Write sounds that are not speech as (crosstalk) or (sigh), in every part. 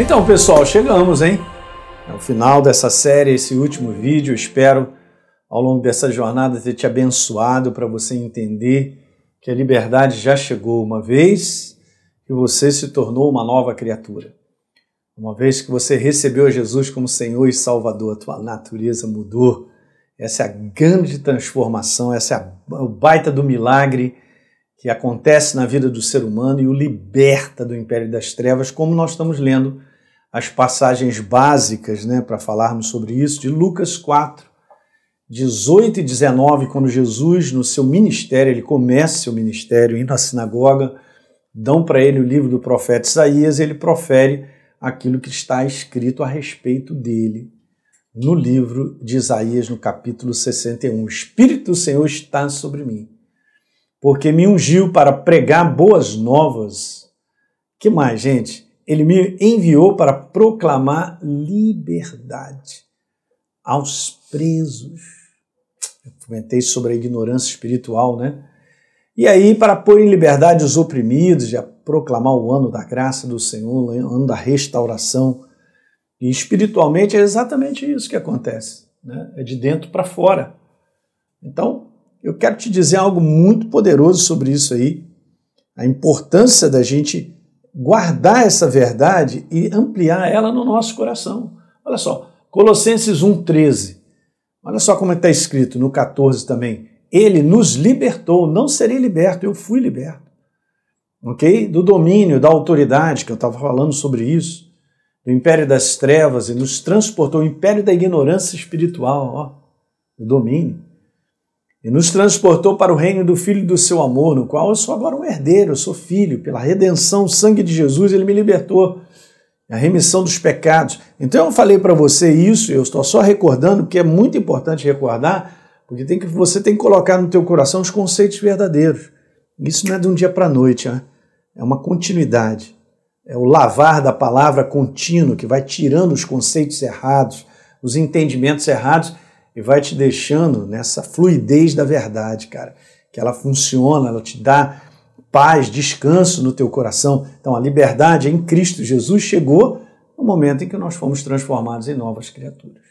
Então, pessoal, chegamos, hein? É o final dessa série, esse último vídeo. Espero, ao longo dessa jornada, ter te abençoado para você entender que a liberdade já chegou uma vez que você se tornou uma nova criatura. Uma vez que você recebeu Jesus como Senhor e Salvador, a tua natureza mudou. Essa é a grande transformação, essa é a, o baita do milagre que acontece na vida do ser humano e o liberta do império das trevas, como nós estamos lendo as passagens básicas né, para falarmos sobre isso, de Lucas 4, 18 e 19, quando Jesus, no seu ministério, ele começa seu ministério, indo à sinagoga, dão para ele o livro do profeta Isaías, ele profere aquilo que está escrito a respeito dele no livro de Isaías, no capítulo 61. O Espírito do Senhor está sobre mim porque me ungiu para pregar boas novas. Que mais, gente? Ele me enviou para proclamar liberdade aos presos. Eu comentei sobre a ignorância espiritual, né? E aí, para pôr em liberdade os oprimidos, a proclamar o ano da graça do Senhor, o ano da restauração. E espiritualmente é exatamente isso que acontece, né? É de dentro para fora. Então, eu quero te dizer algo muito poderoso sobre isso aí, a importância da gente guardar essa verdade e ampliar ela no nosso coração. Olha só, Colossenses 1,13. Olha só como está escrito no 14 também. Ele nos libertou, não serei liberto, eu fui liberto. Ok? Do domínio, da autoridade, que eu estava falando sobre isso, do império das trevas, e nos transportou, o império da ignorância espiritual, ó, o domínio e nos transportou para o reino do Filho do seu amor, no qual eu sou agora um herdeiro, eu sou filho, pela redenção, sangue de Jesus, ele me libertou, a remissão dos pecados. Então eu falei para você isso, eu estou só recordando, porque é muito importante recordar, porque tem que, você tem que colocar no teu coração os conceitos verdadeiros. Isso não é de um dia para a noite, né? é uma continuidade. É o lavar da palavra contínuo que vai tirando os conceitos errados, os entendimentos errados e vai te deixando nessa fluidez da verdade, cara. Que ela funciona, ela te dá paz, descanso no teu coração. Então a liberdade em Cristo Jesus chegou no momento em que nós fomos transformados em novas criaturas.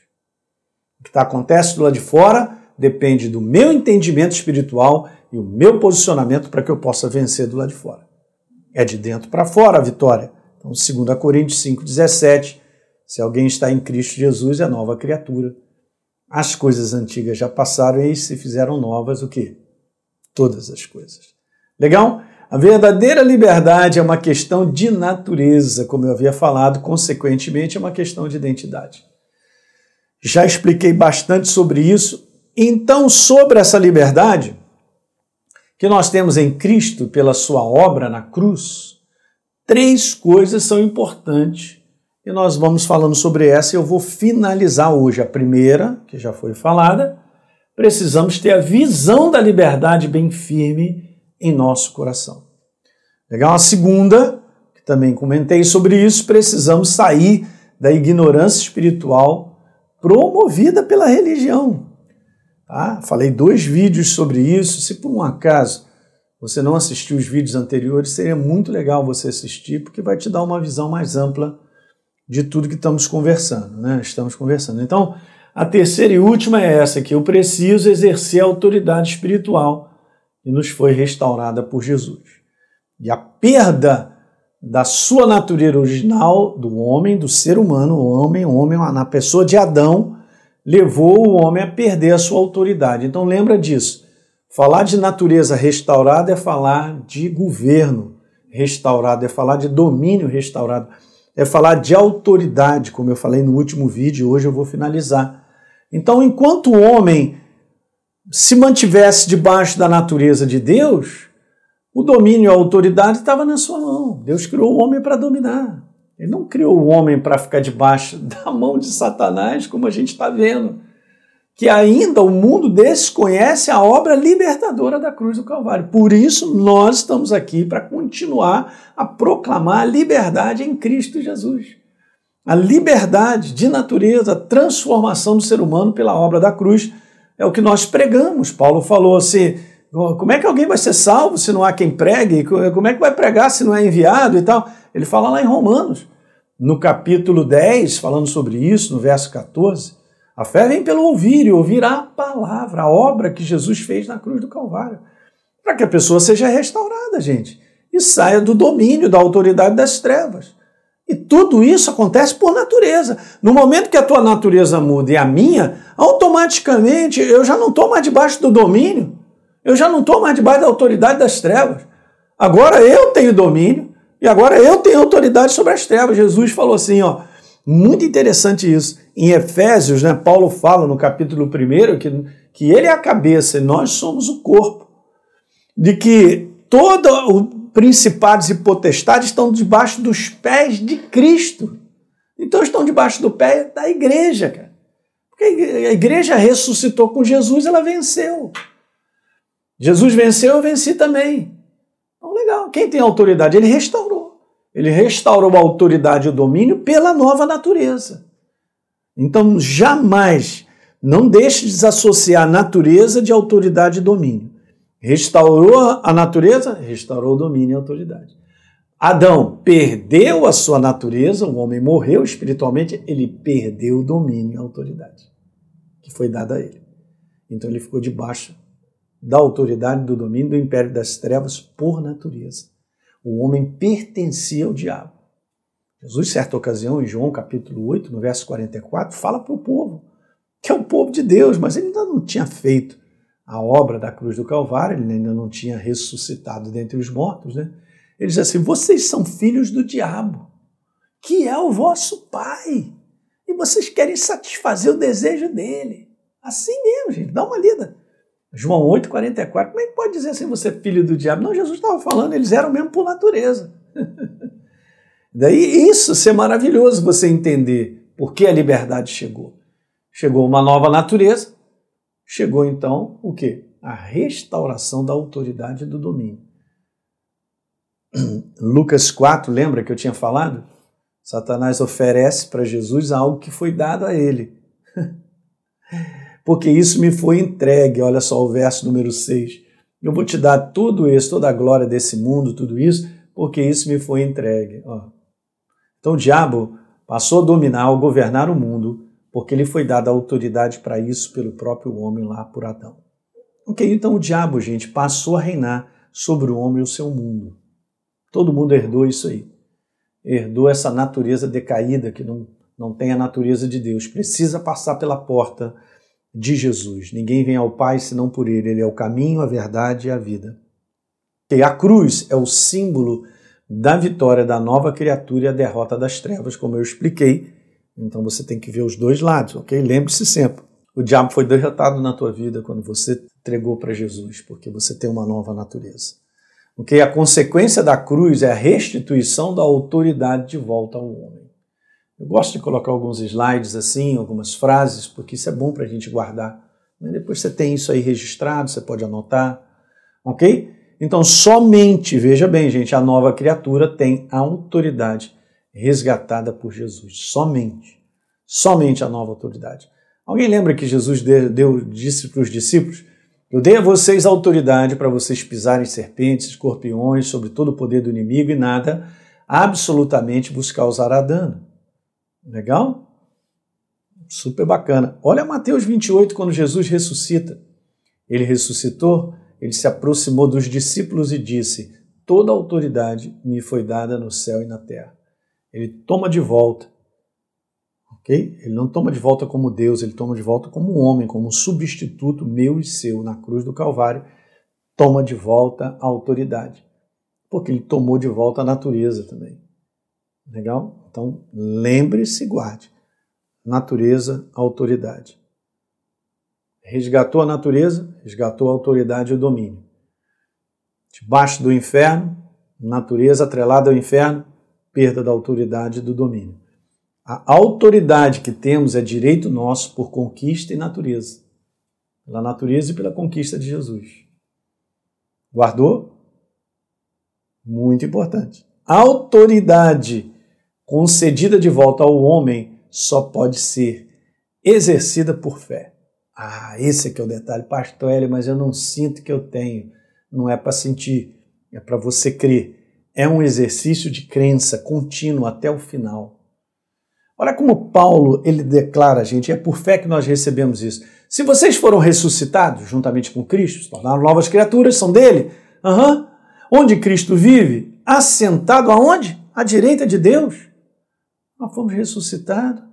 O que tá, acontece do lado de fora depende do meu entendimento espiritual e o meu posicionamento para que eu possa vencer do lado de fora. É de dentro para fora a vitória. Então, 2 Coríntios 5,17, se alguém está em Cristo Jesus, é nova criatura. As coisas antigas já passaram e se fizeram novas o quê? Todas as coisas. Legal? A verdadeira liberdade é uma questão de natureza, como eu havia falado, consequentemente é uma questão de identidade. Já expliquei bastante sobre isso. Então, sobre essa liberdade que nós temos em Cristo pela sua obra na cruz, três coisas são importantes e nós vamos falando sobre essa eu vou finalizar hoje. A primeira, que já foi falada, precisamos ter a visão da liberdade bem firme em nosso coração. Legal? A segunda, que também comentei sobre isso, precisamos sair da ignorância espiritual promovida pela religião. Tá? Falei dois vídeos sobre isso. Se por um acaso você não assistiu os vídeos anteriores, seria muito legal você assistir, porque vai te dar uma visão mais ampla de tudo que estamos conversando, né? Estamos conversando. Então, a terceira e última é essa, que eu preciso exercer a autoridade espiritual que nos foi restaurada por Jesus. E a perda da sua natureza original do homem, do ser humano, o homem, o homem na pessoa de Adão, levou o homem a perder a sua autoridade. Então lembra disso. Falar de natureza restaurada é falar de governo restaurado, é falar de domínio restaurado é falar de autoridade, como eu falei no último vídeo, hoje eu vou finalizar. Então, enquanto o homem se mantivesse debaixo da natureza de Deus, o domínio e a autoridade estava na sua mão. Deus criou o homem para dominar. Ele não criou o homem para ficar debaixo (laughs) da mão de Satanás, como a gente está vendo que ainda o mundo desconhece a obra libertadora da cruz do Calvário. Por isso, nós estamos aqui para continuar a proclamar a liberdade em Cristo Jesus. A liberdade de natureza, a transformação do ser humano pela obra da cruz é o que nós pregamos. Paulo falou assim: como é que alguém vai ser salvo se não há quem pregue? Como é que vai pregar se não é enviado e tal? Ele fala lá em Romanos. no capítulo 10, falando sobre isso, no verso 14, a fé vem pelo ouvir e ouvir a palavra, a obra que Jesus fez na cruz do Calvário, para que a pessoa seja restaurada, gente, e saia do domínio da autoridade das trevas. E tudo isso acontece por natureza. No momento que a tua natureza muda e a minha, automaticamente eu já não estou mais debaixo do domínio, eu já não estou mais debaixo da autoridade das trevas. Agora eu tenho domínio e agora eu tenho autoridade sobre as trevas. Jesus falou assim, ó, muito interessante isso. Em Efésios, né, Paulo fala no capítulo 1 que, que ele é a cabeça e nós somos o corpo. De que todo o principados e potestades estão debaixo dos pés de Cristo. Então estão debaixo do pé da igreja, cara. Porque a igreja ressuscitou com Jesus, ela venceu. Jesus venceu, eu venci também. Então, legal. Quem tem autoridade? Ele restaurou. Ele restaurou a autoridade e o domínio pela nova natureza. Então, jamais, não deixe de desassociar natureza de autoridade e domínio. Restaurou a natureza, restaurou o domínio e a autoridade. Adão perdeu a sua natureza, o homem morreu espiritualmente, ele perdeu o domínio e a autoridade que foi dada a ele. Então ele ficou debaixo da autoridade do domínio do império das trevas por natureza. O homem pertencia ao diabo. Jesus, certa ocasião, em João capítulo 8, no verso 44, fala para o povo, que é o povo de Deus, mas ele ainda não tinha feito a obra da cruz do Calvário, ele ainda não tinha ressuscitado dentre os mortos, né? Ele diz assim: vocês são filhos do diabo, que é o vosso pai, e vocês querem satisfazer o desejo dele. Assim mesmo, gente, dá uma lida. João 8,44, como é que pode dizer assim, você é filho do diabo? Não, Jesus estava falando, eles eram mesmo por natureza. (laughs) Daí isso ser maravilhoso você entender por que a liberdade chegou. Chegou uma nova natureza, chegou então o que? A restauração da autoridade do domínio. (clears throat) Lucas 4, lembra que eu tinha falado? Satanás oferece para Jesus algo que foi dado a ele. (laughs) Porque isso me foi entregue, olha só o verso número 6. Eu vou te dar tudo isso, toda a glória desse mundo, tudo isso, porque isso me foi entregue. Ó. Então o diabo passou a dominar, a governar o mundo porque lhe foi dada autoridade para isso pelo próprio homem lá por Adão. Ok, então o diabo, gente, passou a reinar sobre o homem e o seu mundo. Todo mundo herdou isso aí. Herdou essa natureza decaída que não, não tem a natureza de Deus. Precisa passar pela porta de Jesus. Ninguém vem ao Pai senão por Ele. Ele é o caminho, a verdade e a vida. E a cruz é o símbolo da vitória da nova criatura e a derrota das trevas, como eu expliquei então você tem que ver os dois lados, ok? Lembre-se sempre. O diabo foi derrotado na tua vida quando você entregou para Jesus, porque você tem uma nova natureza. Ok? A consequência da cruz é a restituição da autoridade de volta ao homem. Eu gosto de colocar alguns slides assim, algumas frases, porque isso é bom para a gente guardar. Depois você tem isso aí registrado, você pode anotar. Ok? Então, somente, veja bem, gente, a nova criatura tem a autoridade resgatada por Jesus. Somente. Somente a nova autoridade. Alguém lembra que Jesus deu, disse para os discípulos: Eu dei a vocês autoridade para vocês pisarem serpentes, escorpiões, sobre todo o poder do inimigo e nada absolutamente vos causará dano. Legal? Super bacana. Olha Mateus 28, quando Jesus ressuscita. Ele ressuscitou, ele se aproximou dos discípulos e disse: Toda autoridade me foi dada no céu e na terra. Ele toma de volta. Ok? Ele não toma de volta como Deus, ele toma de volta como homem, como um substituto meu e seu na cruz do Calvário. Toma de volta a autoridade. Porque ele tomou de volta a natureza também. Legal? Então, lembre-se e guarde. Natureza, autoridade. Resgatou a natureza, resgatou a autoridade e o domínio. Debaixo do inferno, natureza atrelada ao inferno, perda da autoridade e do domínio. A autoridade que temos é direito nosso por conquista e natureza. Pela natureza e pela conquista de Jesus. Guardou? Muito importante. Autoridade concedida de volta ao homem só pode ser exercida por fé. Ah, esse aqui é o detalhe, pastor Hélio, mas eu não sinto que eu tenho. Não é para sentir, é para você crer é um exercício de crença contínuo até o final. Olha como Paulo ele declara, gente, é por fé que nós recebemos isso. Se vocês foram ressuscitados juntamente com Cristo, se tornaram novas criaturas, são dele. Uhum. Onde Cristo vive? Assentado aonde? À direita de Deus. Nós fomos ressuscitados.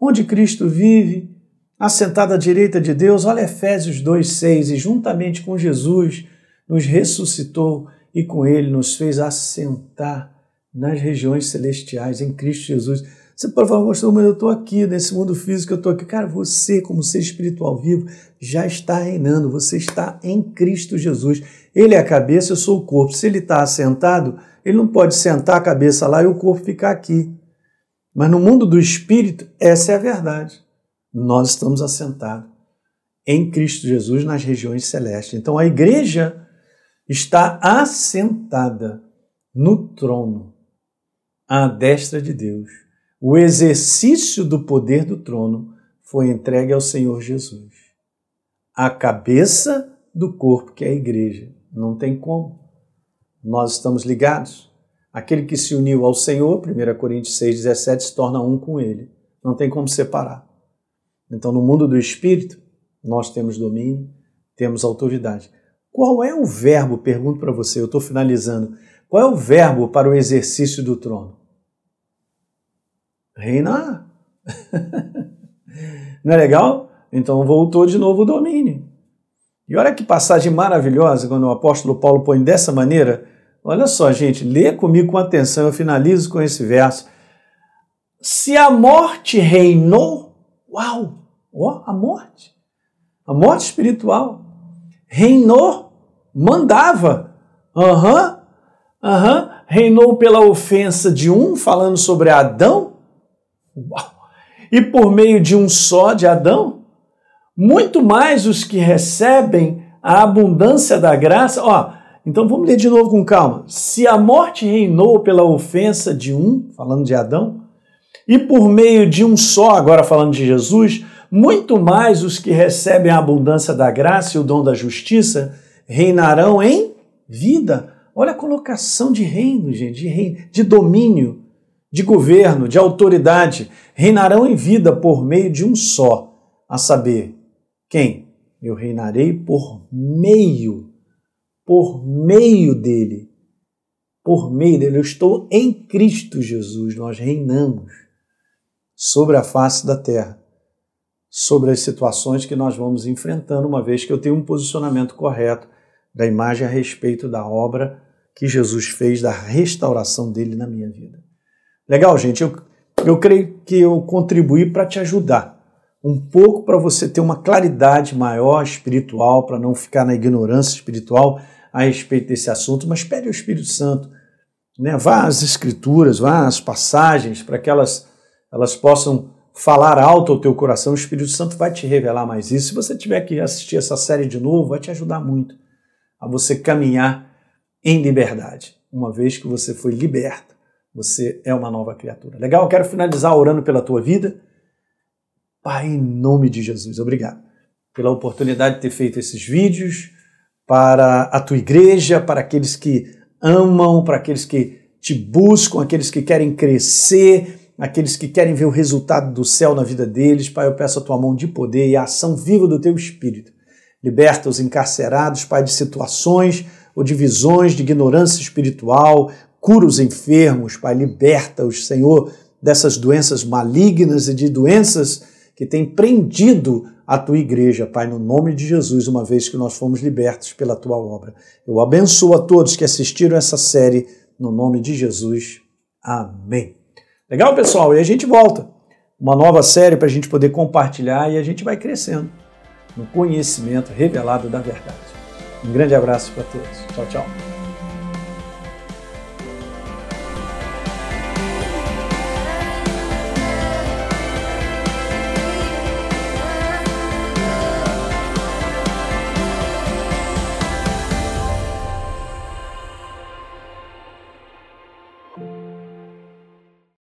Onde Cristo vive? Assentado à direita de Deus. Olha Efésios 2,6. E juntamente com Jesus nos ressuscitou e com ele nos fez assentar nas regiões celestiais em Cristo Jesus. Você pode falar, pastor, mas eu estou aqui nesse mundo físico, eu estou aqui. Cara, você, como ser espiritual vivo, já está reinando, você está em Cristo Jesus. Ele é a cabeça, eu sou o corpo. Se ele está assentado, ele não pode sentar a cabeça lá e o corpo ficar aqui. Mas no mundo do espírito, essa é a verdade. Nós estamos assentados em Cristo Jesus nas regiões celestes. Então a igreja está assentada no trono, à destra de Deus. O exercício do poder do trono foi entregue ao Senhor Jesus. A cabeça do corpo, que é a igreja. Não tem como. Nós estamos ligados. Aquele que se uniu ao Senhor, 1 Coríntios 6,17, se torna um com ele. Não tem como separar. Então, no mundo do espírito, nós temos domínio, temos autoridade. Qual é o verbo? Pergunto para você, eu estou finalizando. Qual é o verbo para o exercício do trono? Reinar. (laughs) Não é legal? Então voltou de novo o domínio. E olha que passagem maravilhosa quando o apóstolo Paulo põe dessa maneira. Olha só, gente, lê comigo com atenção, eu finalizo com esse verso. Se a morte reinou, uau, ó, a morte, a morte espiritual reinou, mandava. Aham, uhum, aham. Uhum. Reinou pela ofensa de um, falando sobre Adão. Uau. E por meio de um só, de Adão, muito mais os que recebem a abundância da graça. Ó, então vamos ler de novo com calma. Se a morte reinou pela ofensa de um, falando de Adão, e por meio de um só, agora falando de Jesus, muito mais os que recebem a abundância da graça e o dom da justiça reinarão em vida. Olha a colocação de reino, gente, de, reino, de domínio, de governo, de autoridade. Reinarão em vida por meio de um só, a saber, quem? Eu reinarei por meio, por meio dele. Por meio dele. Eu estou em Cristo Jesus. Nós reinamos sobre a face da terra sobre as situações que nós vamos enfrentando, uma vez que eu tenho um posicionamento correto da imagem a respeito da obra que Jesus fez, da restauração dele na minha vida. Legal, gente? Eu, eu creio que eu contribuí para te ajudar um pouco para você ter uma claridade maior espiritual, para não ficar na ignorância espiritual a respeito desse assunto, mas pede ao Espírito Santo, né? vá às escrituras, vá às passagens, para que elas, elas possam falar alto ao teu coração, o Espírito Santo vai te revelar mais isso. Se você tiver que assistir essa série de novo, vai te ajudar muito a você caminhar em liberdade, uma vez que você foi liberto, você é uma nova criatura. Legal? Quero finalizar orando pela tua vida. Pai, em nome de Jesus, obrigado pela oportunidade de ter feito esses vídeos para a tua igreja, para aqueles que amam, para aqueles que te buscam, aqueles que querem crescer, aqueles que querem ver o resultado do céu na vida deles. Pai, eu peço a tua mão de poder e a ação viva do teu espírito. Liberta os encarcerados, Pai, de situações ou de visões de ignorância espiritual. Cura os enfermos, Pai. Liberta-os, Senhor, dessas doenças malignas e de doenças que têm prendido a tua igreja, Pai, no nome de Jesus, uma vez que nós fomos libertos pela tua obra. Eu abençoo a todos que assistiram essa série, no nome de Jesus. Amém. Legal, pessoal? E a gente volta. Uma nova série para a gente poder compartilhar e a gente vai crescendo no conhecimento revelado da verdade. Um grande abraço para todos. Tchau, tchau.